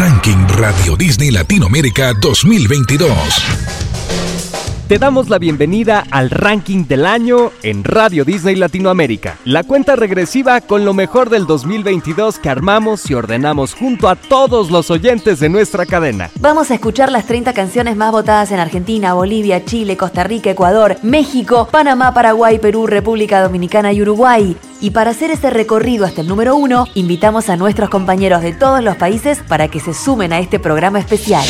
Ranking Radio Disney Latinoamérica 2022. Te damos la bienvenida al ranking del año en Radio Disney Latinoamérica, la cuenta regresiva con lo mejor del 2022 que armamos y ordenamos junto a todos los oyentes de nuestra cadena. Vamos a escuchar las 30 canciones más votadas en Argentina, Bolivia, Chile, Costa Rica, Ecuador, México, Panamá, Paraguay, Perú, República Dominicana y Uruguay. Y para hacer ese recorrido hasta el número uno, invitamos a nuestros compañeros de todos los países para que se sumen a este programa especial.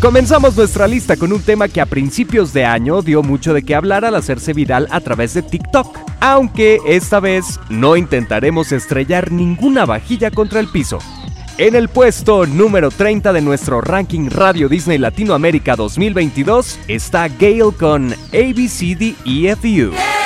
Comenzamos nuestra lista con un tema que a principios de año dio mucho de qué hablar al hacerse viral a través de TikTok, aunque esta vez no intentaremos estrellar ninguna vajilla contra el piso. En el puesto número 30 de nuestro ranking Radio Disney Latinoamérica 2022 está Gail con ABCDEFU.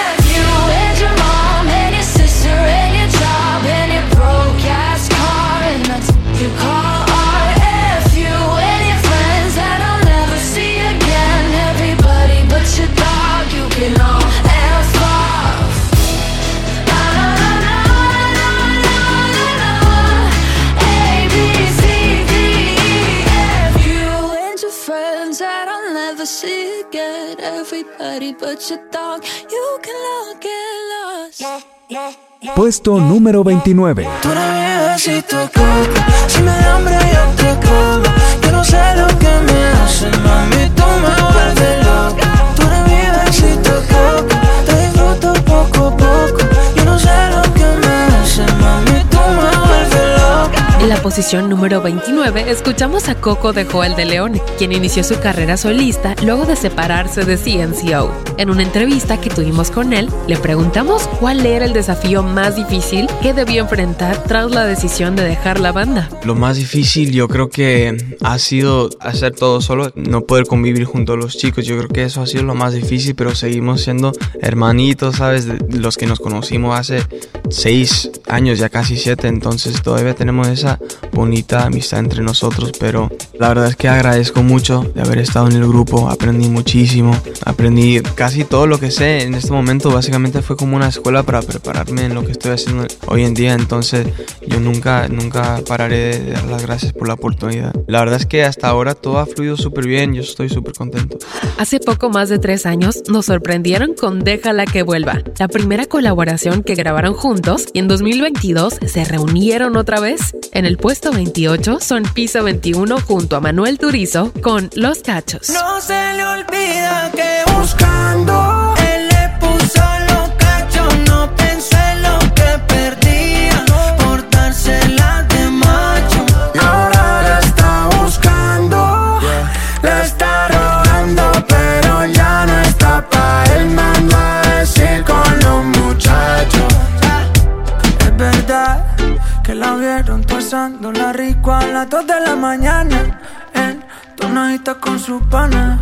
Puesto número 29. Tú eres si te Si me da hambre yo te como. Yo no sé lo que me hace, mami, tú me vuelves loca. Tú eres mi besito coco. Te disfruto poco a poco. Yo no sé lo que En la posición número 29 escuchamos a Coco de Joel de León, quien inició su carrera solista luego de separarse de CNCO. En una entrevista que tuvimos con él, le preguntamos cuál era el desafío más difícil que debió enfrentar tras la decisión de dejar la banda. Lo más difícil yo creo que ha sido hacer todo solo, no poder convivir junto a los chicos. Yo creo que eso ha sido lo más difícil, pero seguimos siendo hermanitos, ¿sabes? Los que nos conocimos hace seis años, ya casi siete, entonces todavía tenemos esa bonita amistad entre nosotros, pero la verdad es que agradezco mucho de haber estado en el grupo, aprendí muchísimo, aprendí casi todo lo que sé en este momento, básicamente fue como una escuela para prepararme en lo que estoy haciendo hoy en día, entonces yo nunca, nunca pararé de dar las gracias por la oportunidad. La verdad es que hasta ahora todo ha fluido súper bien, yo estoy súper contento. Hace poco más de tres años nos sorprendieron con Déjala que vuelva, la primera colaboración que grabaron juntos y en 2022 se reunieron otra vez. En el puesto 28 son Piso 21 junto a Manuel Turizo con Los Cachos. No se le olvida que buscando pasándola rico a las 2 de la mañana en tonadita con su pana.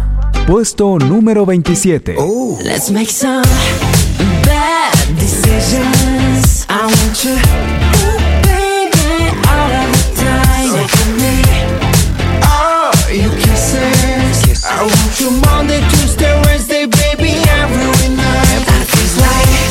Puesto número 27. Let's make some bad decisions. I want you, ooh, baby, all of the time. So for me, all you kisses. I want you Monday,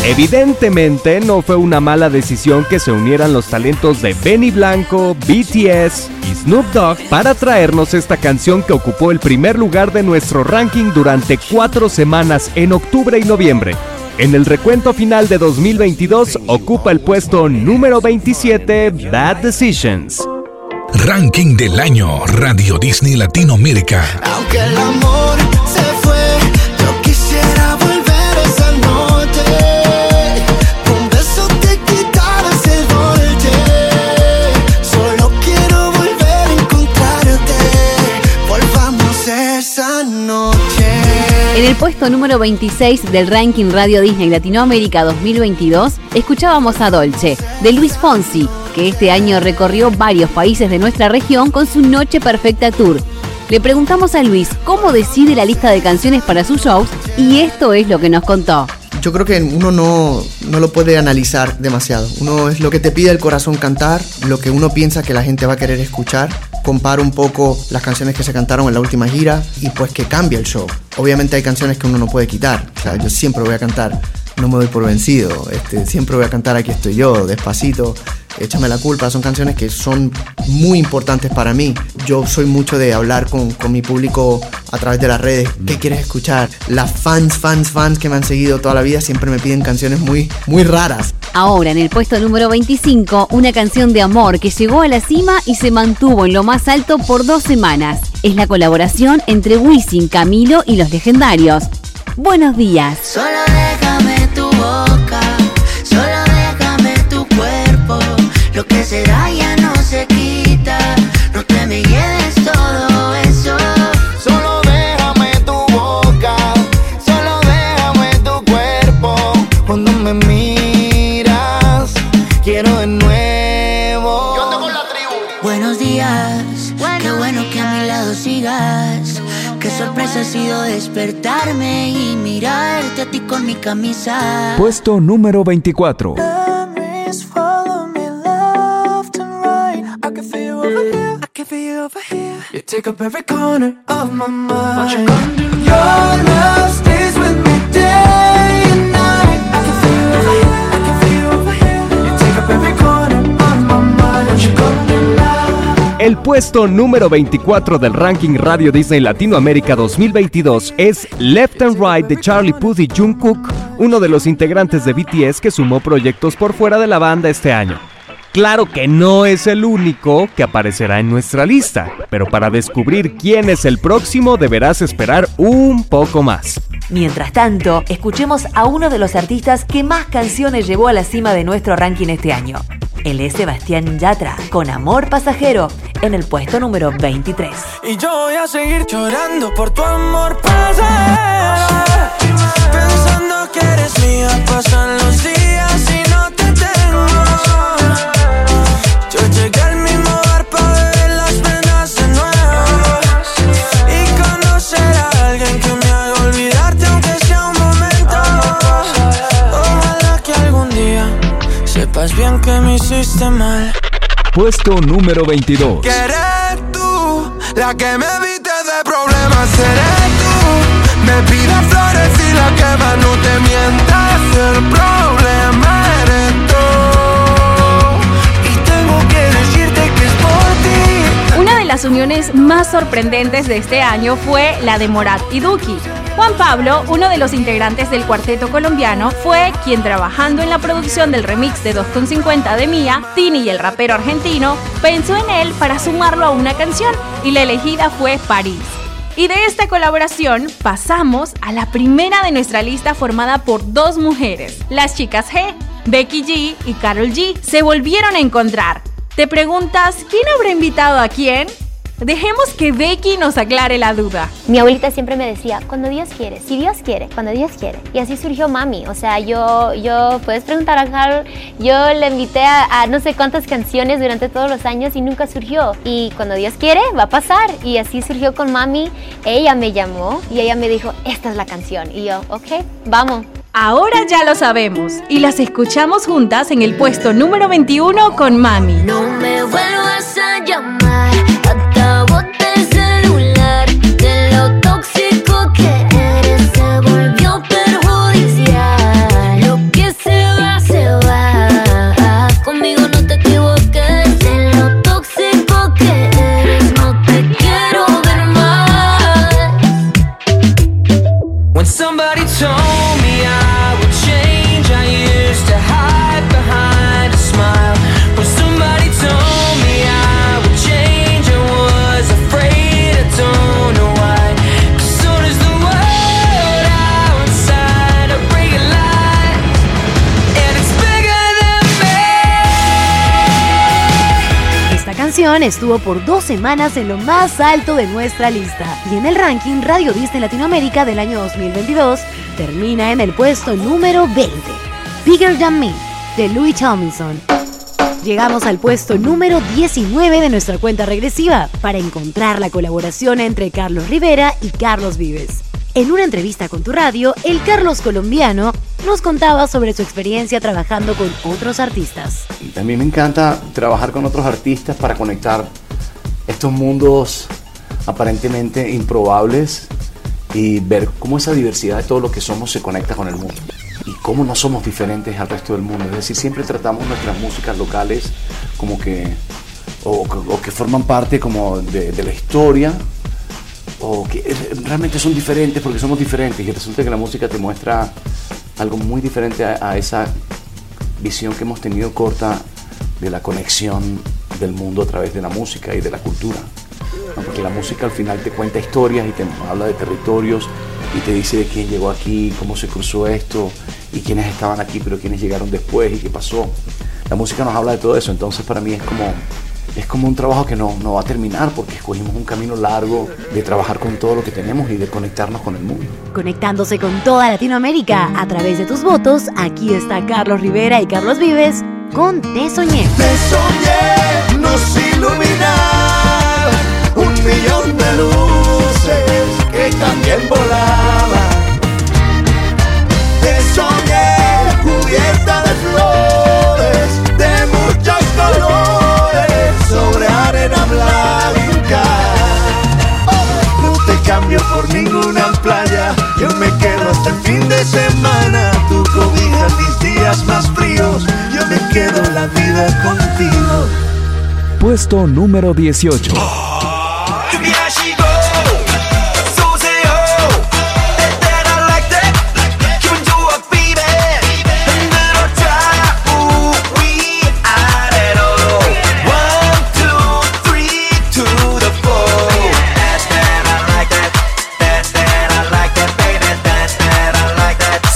Evidentemente no fue una mala decisión que se unieran los talentos de Benny Blanco, BTS y Snoop Dogg para traernos esta canción que ocupó el primer lugar de nuestro ranking durante cuatro semanas en octubre y noviembre. En el recuento final de 2022 ocupa el puesto número 27 Bad Decisions. Ranking del año Radio Disney Latinoamérica. Aunque el amor el puesto número 26 del ranking Radio Disney Latinoamérica 2022, escuchábamos a Dolce, de Luis Fonsi, que este año recorrió varios países de nuestra región con su Noche Perfecta Tour. Le preguntamos a Luis cómo decide la lista de canciones para sus shows y esto es lo que nos contó. Yo creo que uno no, no lo puede analizar demasiado. Uno es lo que te pide el corazón cantar, lo que uno piensa que la gente va a querer escuchar. Compara un poco las canciones que se cantaron en la última gira y pues que cambia el show. Obviamente hay canciones que uno no puede quitar. O sea, yo siempre voy a cantar No me doy por vencido. Este, siempre voy a cantar Aquí estoy yo, despacito. Échame la culpa, son canciones que son muy importantes para mí. Yo soy mucho de hablar con, con mi público a través de las redes. ¿Qué quieres escuchar? Las fans, fans, fans que me han seguido toda la vida siempre me piden canciones muy, muy raras. Ahora en el puesto número 25, una canción de amor que llegó a la cima y se mantuvo en lo más alto por dos semanas. Es la colaboración entre Wisin, Camilo y los legendarios. Buenos días. Solo déjame tu boca, Lo que se da ya no se quita, no te me lleves todo eso. Solo déjame tu boca, solo déjame tu cuerpo. Cuando me miras, quiero de nuevo. Yo con la tribu. Buenos días, qué bueno que a mi lado sigas. Qué sorpresa ha sido despertarme y mirarte a ti con mi camisa. Puesto número 24. Take up every corner of my mind. Your love stays with me day and night. I can feel you over here. I can feel you over here. You take up every corner of my mind. What you gonna do now? El puesto número 24 del ranking Radio Disney Latinoamérica 2022 es Left and Right de Charlie Puth y Jungkook, uno de los integrantes de BTS que sumó proyectos por fuera de la banda este año. Claro que no es el único que aparecerá en nuestra lista, pero para descubrir quién es el próximo deberás esperar un poco más. Mientras tanto, escuchemos a uno de los artistas que más canciones llevó a la cima de nuestro ranking este año. Él es Sebastián Yatra, con Amor Pasajero, en el puesto número 23. Y yo voy a seguir llorando por tu amor pasajero Pensando que eres mía Pasan los días y no te tengo Sepas bien que me hiciste mal Puesto número 22. que eres tú la que me evite de problemas. Eres tú, me pidas flores y la que más no te mientas. El problema eres tú. Y tengo que decirte que es por ti. Una de las uniones más sorprendentes de este año fue la de Morat y Duki. Juan Pablo, uno de los integrantes del cuarteto colombiano, fue quien trabajando en la producción del remix de 2.50 de Mía, Tini y el rapero argentino, pensó en él para sumarlo a una canción y la elegida fue París. Y de esta colaboración pasamos a la primera de nuestra lista formada por dos mujeres, las chicas G, Becky G y Carol G, se volvieron a encontrar. ¿Te preguntas quién habrá invitado a quién? Dejemos que Becky nos aclare la duda. Mi abuelita siempre me decía, cuando Dios quiere, si Dios quiere, cuando Dios quiere. Y así surgió Mami. O sea, yo, yo, puedes preguntar a Carol, yo le invité a, a no sé cuántas canciones durante todos los años y nunca surgió. Y cuando Dios quiere, va a pasar. Y así surgió con Mami. Ella me llamó y ella me dijo, esta es la canción. Y yo, ok, vamos. Ahora ya lo sabemos y las escuchamos juntas en el puesto número 21 con Mami. No me vuelvas a llamar, estuvo por dos semanas en lo más alto de nuestra lista y en el ranking Radio Disney Latinoamérica del año 2022 termina en el puesto número 20. Bigger Than Me, de Louis Tomlinson. Llegamos al puesto número 19 de nuestra cuenta regresiva para encontrar la colaboración entre Carlos Rivera y Carlos Vives. En una entrevista con tu radio, el Carlos colombiano nos contaba sobre su experiencia trabajando con otros artistas. A mí me encanta trabajar con otros artistas para conectar estos mundos aparentemente improbables y ver cómo esa diversidad de todo lo que somos se conecta con el mundo. Y cómo no somos diferentes al resto del mundo. Es decir, siempre tratamos nuestras músicas locales como que, o, que forman parte como de la historia, o que realmente son diferentes porque somos diferentes y resulta que la música te muestra algo muy diferente a, esa visión que hemos tenido corta de la conexión del mundo a través de la música y de la cultura. Porque la música al final te cuenta historias y te habla de territorios y te dice de quién llegó aquí, cómo se cruzó esto y quiénes estaban aquí, pero quiénes llegaron después y qué pasó. La música nos habla de todo eso, entonces para mí es como, es como un trabajo que no, no va a terminar porque escogimos un camino largo de trabajar con todo lo que tenemos y de conectarnos con el mundo. Conectándose con toda Latinoamérica a través de tus votos, aquí está Carlos Rivera y Carlos Vives con Te Soñé. Te soñé, nos iluminaba un millón de luces que también volaban. Playa, yo me quedo hasta el fin de semana. Tu cobija mis días más fríos, yo me quedo la vida contigo. Puesto número 18.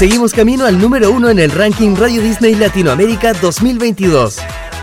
Seguimos camino al número uno en el ranking Radio Disney Latinoamérica 2022.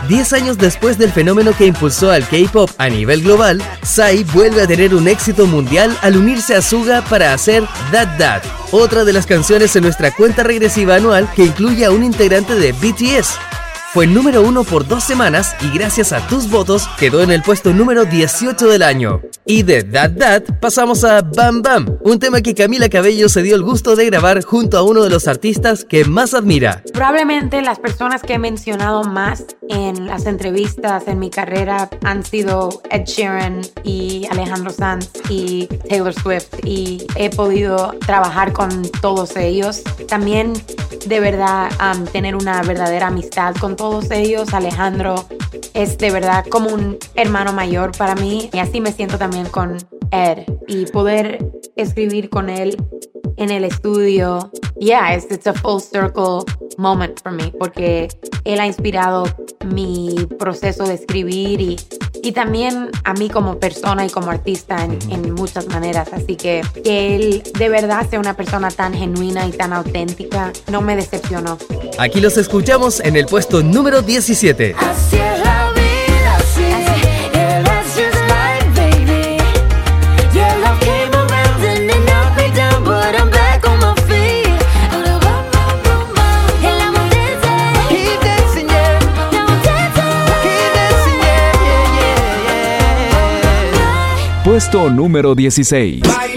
Diez años después del fenómeno que impulsó al K-pop a nivel global, Psy vuelve a tener un éxito mundial al unirse a Suga para hacer That That, otra de las canciones en nuestra cuenta regresiva anual que incluye a un integrante de BTS. Fue número uno por dos semanas y gracias a tus votos quedó en el puesto número 18 del año. Y de That That pasamos a Bam Bam, un tema que Camila Cabello se dio el gusto de grabar junto a uno de los artistas que más admira. Probablemente las personas que he mencionado más en las entrevistas en mi carrera han sido Ed Sheeran y Alejandro Sanz y Taylor Swift y he podido trabajar con todos ellos. También de verdad um, tener una verdadera amistad con todos ellos. Alejandro es de verdad como un hermano mayor para mí y así me siento también con Ed y poder escribir con él en el estudio. Yeah, it's, it's a full circle moment for me porque él ha inspirado mi proceso de escribir y, y también a mí como persona y como artista en, en muchas maneras. Así que que él de verdad sea una persona tan genuina y tan auténtica no me decepcionó. Aquí los escuchamos en el puesto número 17. Así es la vida, así Yeah, that's just life, baby Yeah, love came around and it knocked me down But I'm back on my feet Ahora bum, bum, bum, bum. And I'm dancing Keep dancing, yeah Now I'm dancing Keep dancing, yeah, yeah, yeah, yeah Puesto número 16. Bailemos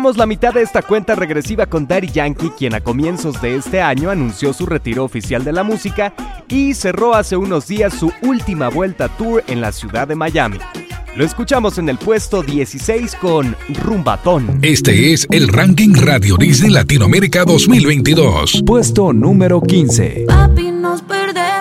Cerramos la mitad de esta cuenta regresiva con Daddy Yankee, quien a comienzos de este año anunció su retiro oficial de la música y cerró hace unos días su última vuelta tour en la ciudad de Miami. Lo escuchamos en el puesto 16 con Rumbatón. Este es el ranking Radio Disney Latinoamérica 2022. Puesto número 15. Papi, nos perdemos, nos perdemos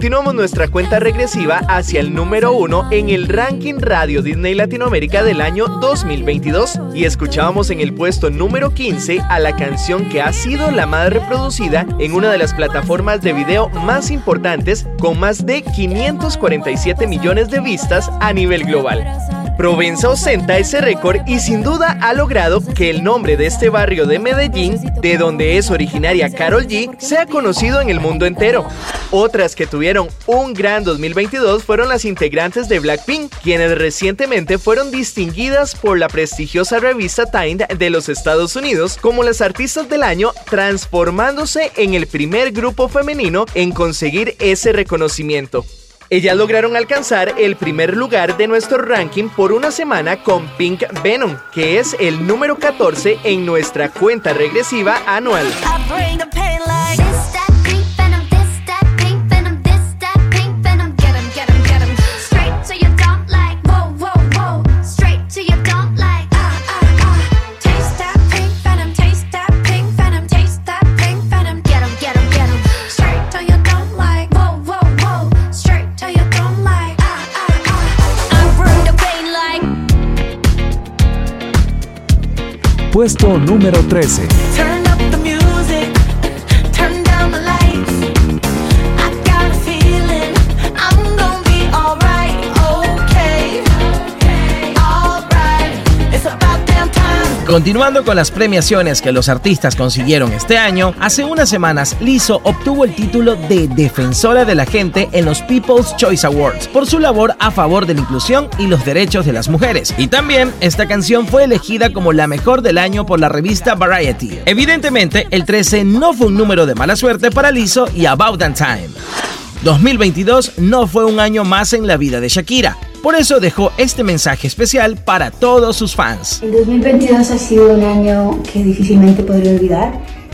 Continuamos nuestra cuenta regresiva hacia el número uno en el ranking Radio Disney Latinoamérica del año 2022 y escuchábamos en el puesto número 15 a la canción que ha sido la más reproducida en una de las plataformas de video más importantes con más de 547 millones de vistas a nivel global. Provenza ostenta ese récord y sin duda ha logrado que el nombre de este barrio de Medellín, de donde es originaria Carol G, sea conocido en el mundo entero. Otras que tuvieron un gran 2022 fueron las integrantes de Blackpink, quienes recientemente fueron distinguidas por la prestigiosa revista Time de los Estados Unidos como las artistas del año, transformándose en el primer grupo femenino en conseguir ese reconocimiento. Ellas lograron alcanzar el primer lugar de nuestro ranking por una semana con Pink Venom, que es el número 14 en nuestra cuenta regresiva anual. Puesto número 13. Continuando con las premiaciones que los artistas consiguieron este año, hace unas semanas Lizzo obtuvo el título de Defensora de la Gente en los People's Choice Awards por su labor a favor de la inclusión y los derechos de las mujeres. Y también esta canción fue elegida como la mejor del año por la revista Variety. Evidentemente, el 13 no fue un número de mala suerte para Lizzo y About That Time. 2022 no fue un año más en la vida de Shakira. Por eso dejó este mensaje especial para todos sus fans. El 2022 ha sido un año que difícilmente podré olvidar,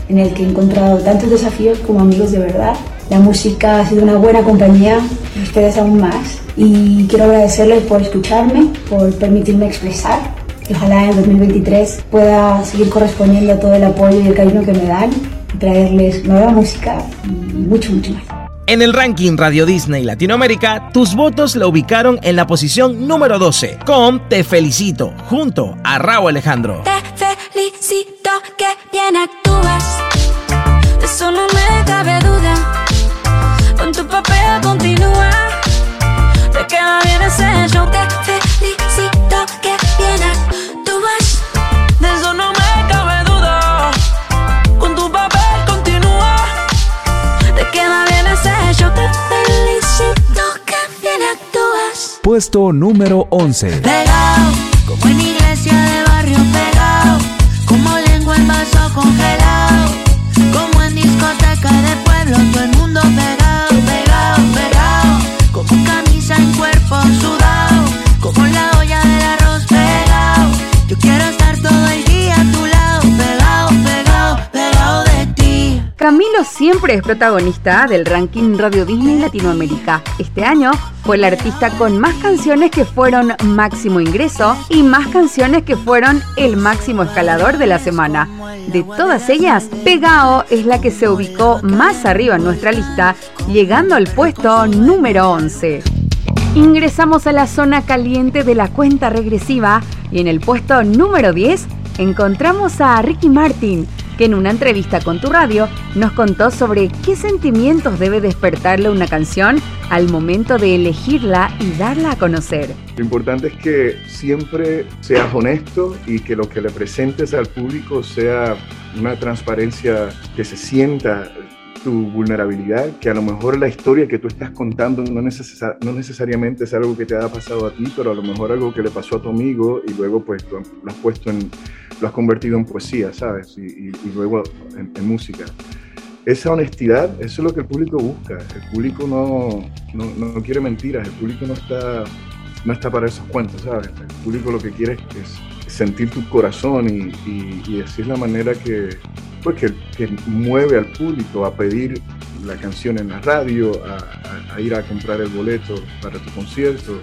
en el que he encontrado tantos desafíos como amigos de verdad. La música ha sido una buena compañía, ustedes aún más. Y quiero agradecerles por escucharme, por permitirme expresar. Y ojalá en el 2023 pueda seguir correspondiendo a todo el apoyo y el cariño que me dan y traerles nueva música y mucho, mucho más. En el ranking Radio Disney Latinoamérica, tus votos la ubicaron en la posición número 12 con Te Felicito, junto a Raúl Alejandro. Te felicito que bien actúas. Eso no me cabe duda. Con tu papel continúa. Te queda bien ese show. Te Puesto número 11. Pegado, como en iglesia de barrio pegado, como lengua en vaso congelado, como en discoteca de pueblo, todo el mundo Camilo siempre es protagonista del ranking Radio Disney Latinoamérica. Este año fue el artista con más canciones que fueron máximo ingreso y más canciones que fueron el máximo escalador de la semana. De todas ellas, Pegao es la que se ubicó más arriba en nuestra lista, llegando al puesto número 11. Ingresamos a la zona caliente de la cuenta regresiva y en el puesto número 10 encontramos a Ricky Martin, que en una entrevista con tu radio nos contó sobre qué sentimientos debe despertarle una canción al momento de elegirla y darla a conocer. Lo importante es que siempre seas honesto y que lo que le presentes al público sea una transparencia que se sienta tu vulnerabilidad, que a lo mejor la historia que tú estás contando no, no necesariamente es algo que te haya pasado a ti, pero a lo mejor algo que le pasó a tu amigo y luego pues lo has puesto en, lo has convertido en poesía, ¿sabes? Y, y- y luego en, en música. Esa honestidad, eso es lo que el público busca. El público no, no, no quiere mentiras, el público no está, no está para esos cuentos, ¿sabes? El público lo que quiere es, es sentir tu corazón y, y, y así es la manera que, pues, que, que mueve al público a pedir la canción en la radio, a, a- a ir a comprar el boleto para tu concierto.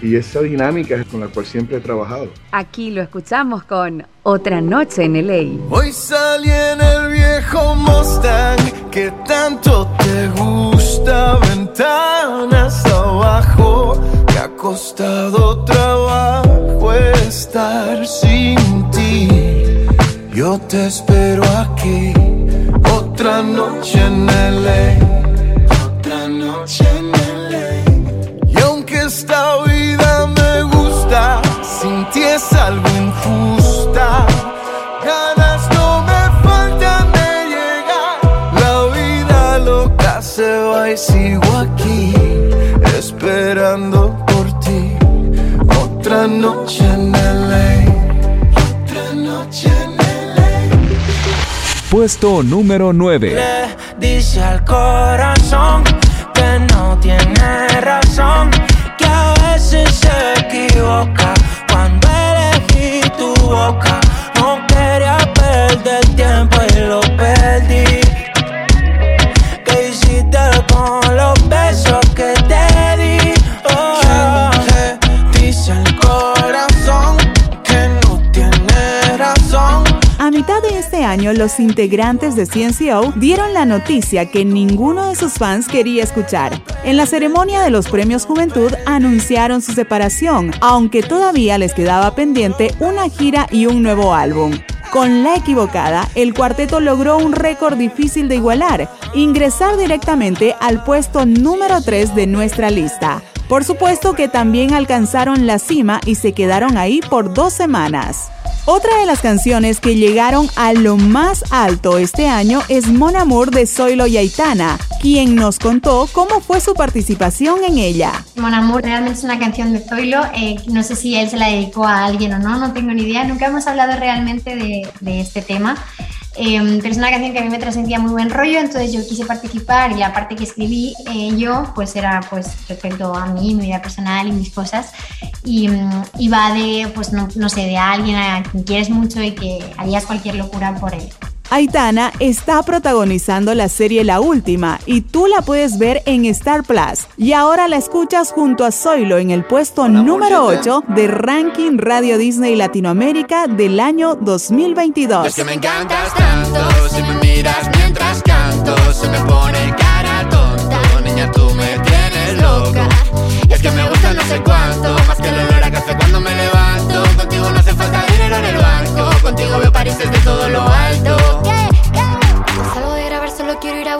Y esa dinámica es con la cual siempre he trabajado. Aquí lo escuchamos con Otra Noche en LA. Hoy salí en el viejo Mustang que tanto te gusta, ventanas abajo. Me ha costado trabajo estar sin ti. Yo te espero aquí, otra noche en LA. Puesto número 9. Dice al corazón que no tiene razón, que a veces se equivoca cuando elegí tu boca. No quería perder tiempo y lo perdí. Los integrantes de CNCO dieron la noticia que ninguno de sus fans quería escuchar. En la ceremonia de los Premios Juventud anunciaron su separación, aunque todavía les quedaba pendiente una gira y un nuevo álbum. Con La Equivocada, el cuarteto logró un récord difícil de igualar, ingresar directamente al puesto número 3 de nuestra lista. Por supuesto que también alcanzaron la cima y se quedaron ahí por dos semanas. Otra de las canciones que llegaron a lo más alto este año es Mon Amour de Zoilo y Aitana, quien nos contó cómo fue su participación en ella. Mon Amour realmente es una canción de Zoilo. eh, no sé si él se la dedicó a alguien o no, no tengo ni idea. Nunca hemos hablado realmente de, de este tema. Eh, pero es una canción que a mí me transmitía muy buen rollo, entonces yo quise participar y la parte que escribí eh, yo, pues era pues respecto a mí, mi vida personal y mis cosas. Y, mm, y va de, pues no, no sé, de alguien a quien quieres mucho y que harías cualquier locura por él. Aitana está protagonizando la serie La Última y tú la puedes ver en Star Plus. Y ahora la escuchas junto a Zoilo en el puesto número 8 de Ranking Radio Disney Latinoamérica del año 2022. Es que me encantas tanto, si me miras mientras canto, se me pone cara tonta. Niña, tú me tienes loca. Y es que me gusta no sé cuánto, más que el olor a café cuando me levanto. Contigo no hace falta dinero en el banco, contigo veo París desde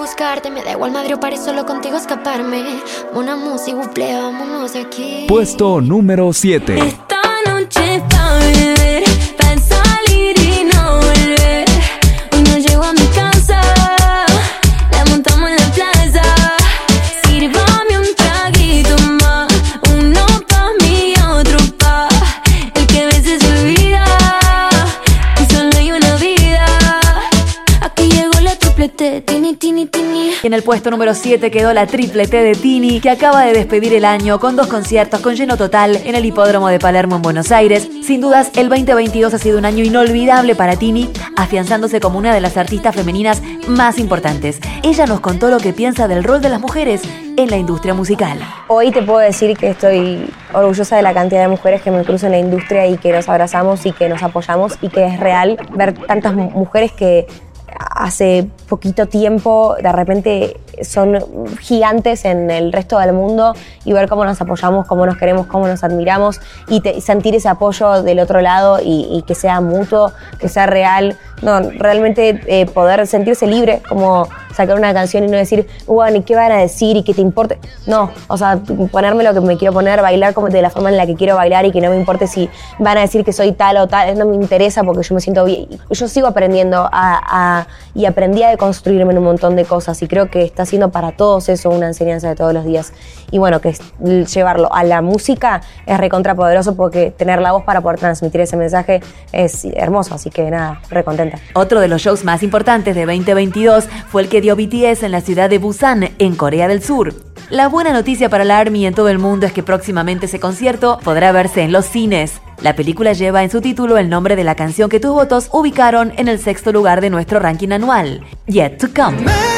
buscarte. Me da igual Madrid o París, solo contigo escaparme. Una música, buple, vámonos aquí. Puesto número 7. Esta noche pa' En el puesto número 7 quedó la triple T de Tini, que acaba de despedir el año con dos conciertos con lleno total en el hipódromo de Palermo en Buenos Aires. Sin dudas, el 2022 ha sido un año inolvidable para Tini, afianzándose como una de las artistas femeninas más importantes. Ella nos contó lo que piensa del rol de las mujeres en la industria musical. Hoy te puedo decir que estoy orgullosa de la cantidad de mujeres que me cruzo en la industria y que nos abrazamos y que nos apoyamos y que es real ver tantas mu- mujeres que hace poquito tiempo de repente son gigantes en el resto del mundo y ver cómo nos apoyamos, cómo nos queremos, cómo nos admiramos y, te- sentir ese apoyo del otro lado y, y que sea mutuo, que sea real. No, realmente eh, poder sentirse libre, como sacar una canción y no decir, bueno, ¿y qué van a decir? ¿Y qué te importe? No, o sea, ponerme lo que me quiero poner, bailar como de la forma en la que quiero bailar y que no me importe si van a decir que soy tal o tal, no me interesa porque yo me siento bien. Yo sigo aprendiendo a, a- y aprendí a deconstruirme en un montón de cosas y creo que está siendo para todos eso una enseñanza de todos los días. Y bueno, que llevarlo a la música es recontrapoderoso porque tener la voz para poder transmitir ese mensaje es hermoso, así que nada, recontenta. Otro de los shows más importantes de 2022 fue el que dio BTS en la ciudad de Busan, en Corea del Sur. La buena noticia para la ARMY en todo el mundo es que próximamente ese concierto podrá verse en los cines. La película lleva en su título el nombre de la canción que tus votos ubicaron en el sexto lugar de nuestro ranking anual, Yet to Come.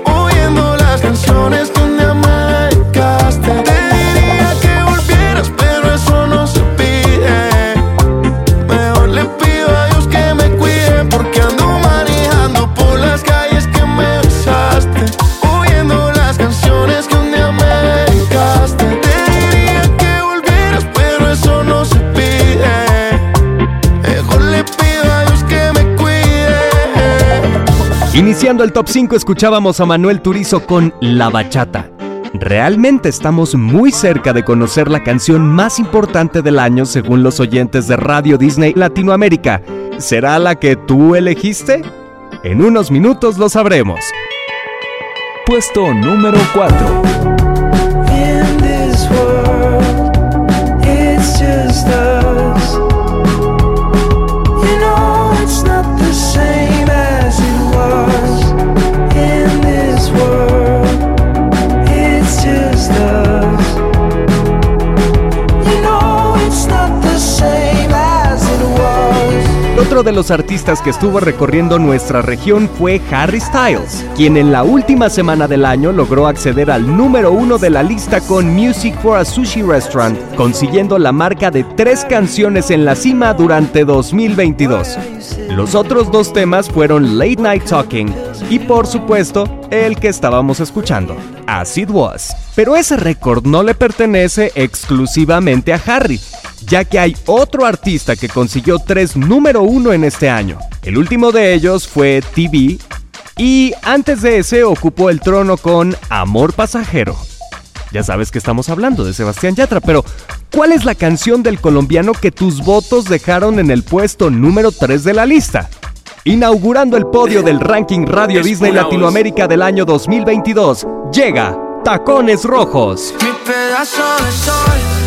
oyendo las canciones Iniciando el top 5 escuchábamos a Manuel Turizo con La Bachata. Realmente estamos muy cerca de conocer la canción más importante del año según los oyentes de Radio Disney Latinoamérica. ¿Será la que tú elegiste? En unos minutos lo sabremos. Puesto número 4. Otro de los artistas que estuvo recorriendo nuestra región fue Harry Styles, quien en la última semana del año logró acceder al número uno de la lista con Music for a Sushi Restaurant, consiguiendo la marca de tres canciones en la cima durante 2022. Los otros dos temas fueron Late Night Talking y por supuesto el que estábamos escuchando, As It Was. Pero ese récord no le pertenece exclusivamente a Harry, ya que hay otro artista que consiguió tres número uno en este año. El último de ellos fue TV y antes de ese ocupó el trono con Amor Pasajero. Ya sabes que estamos hablando de Sebastián Yatra, pero ¿cuál es la canción del colombiano que tus votos dejaron en el puesto número 3 de la lista? Inaugurando el podio del ranking Radio Disney Latinoamérica del año 2022, llega Tacones Rojos. Mi pedazo de sol,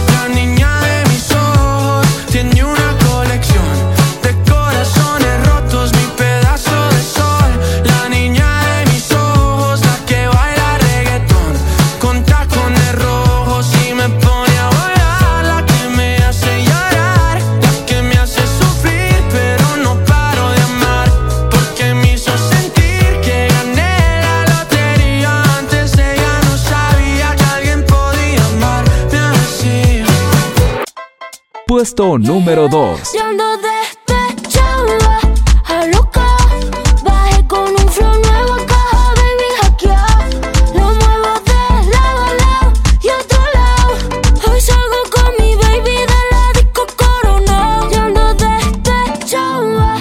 Yo ando despechada.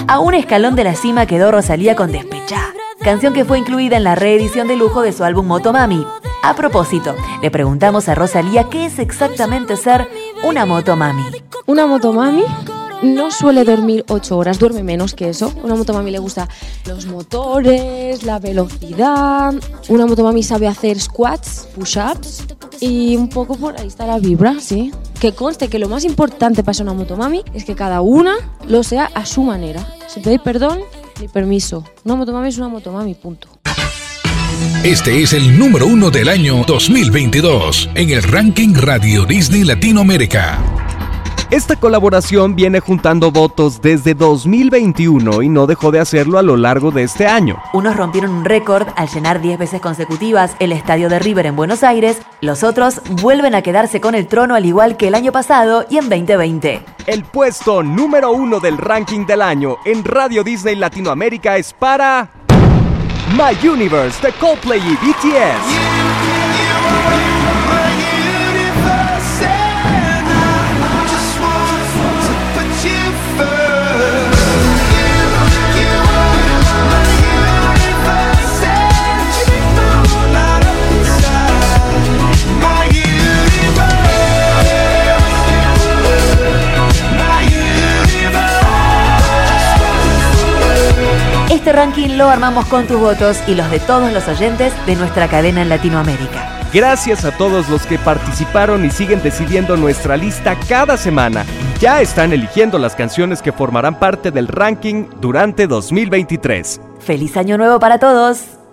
A un escalón de la cima quedó Rosalía con Despechá, canción que fue incluida en la reedición de lujo de su álbum Motomami. A propósito, le preguntamos a Rosalía qué es exactamente ser una motomami. Una motomami no suele dormir 8 horas, duerme menos que eso. Una motomami le gusta los motores, la velocidad. Una motomami sabe hacer squats, push-ups y un poco por ahí está la vibra, sí. Que conste que lo más importante para una motomami es que cada una lo sea a su manera. Sin pedir perdón ni permiso. Una motomami es una motomami, punto. Este es el número uno del año 2022 en el ranking Radio Disney Latinoamérica. Esta colaboración viene juntando votos desde 2021 y no dejó de hacerlo a lo largo de este año. Unos rompieron un récord al llenar 10 veces consecutivas el estadio de River en Buenos Aires, los otros vuelven a quedarse con el trono al igual que el año pasado y en 2020. El puesto número uno del ranking del año en Radio Disney Latinoamérica es para My Universe de Coldplay y BTS. Este ranking lo armamos con tus votos y los de todos los oyentes de nuestra cadena en Latinoamérica. Gracias a todos los que participaron y siguen decidiendo nuestra lista cada semana. Ya están eligiendo las canciones que formarán parte del ranking durante 2023. ¡Feliz año nuevo para todos!